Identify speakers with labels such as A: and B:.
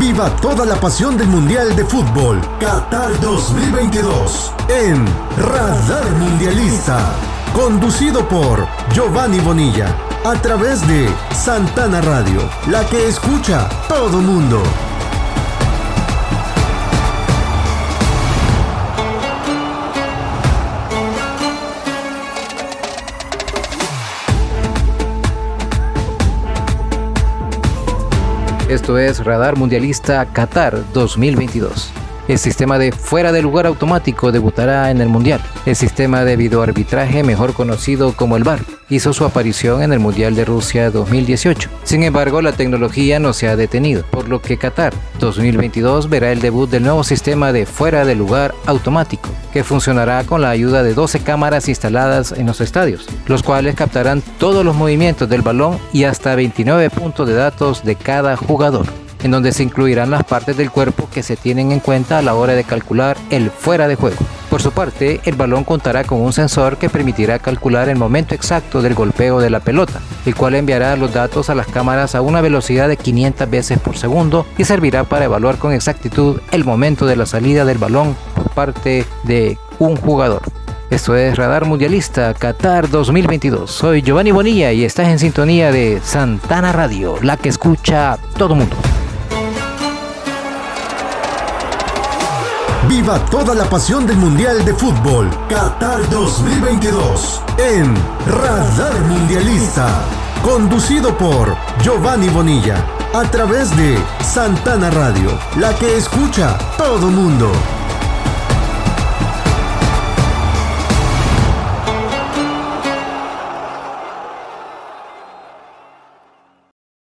A: Viva toda la pasión del Mundial de Fútbol Qatar 2022 en Radar Mundialista. Conducido por Giovanni Bonilla a través de Santana Radio, la que escucha todo mundo.
B: Esto es Radar Mundialista Qatar 2022. El sistema de fuera de lugar automático debutará en el Mundial. El sistema de videoarbitraje, mejor conocido como el VAR, hizo su aparición en el Mundial de Rusia 2018. Sin embargo, la tecnología no se ha detenido, por lo que Qatar 2022 verá el debut del nuevo sistema de fuera de lugar automático, que funcionará con la ayuda de 12 cámaras instaladas en los estadios, los cuales captarán todos los movimientos del balón y hasta 29 puntos de datos de cada jugador en donde se incluirán las partes del cuerpo que se tienen en cuenta a la hora de calcular el fuera de juego. Por su parte, el balón contará con un sensor que permitirá calcular el momento exacto del golpeo de la pelota, el cual enviará los datos a las cámaras a una velocidad de 500 veces por segundo y servirá para evaluar con exactitud el momento de la salida del balón por parte de un jugador. Esto es Radar Mundialista Qatar 2022. Soy Giovanni Bonilla y estás en sintonía de Santana Radio, la que escucha todo mundo.
A: Viva toda la pasión del Mundial de Fútbol Qatar 2022 en Radar Mundialista. Conducido por Giovanni Bonilla a través de Santana Radio, la que escucha todo mundo.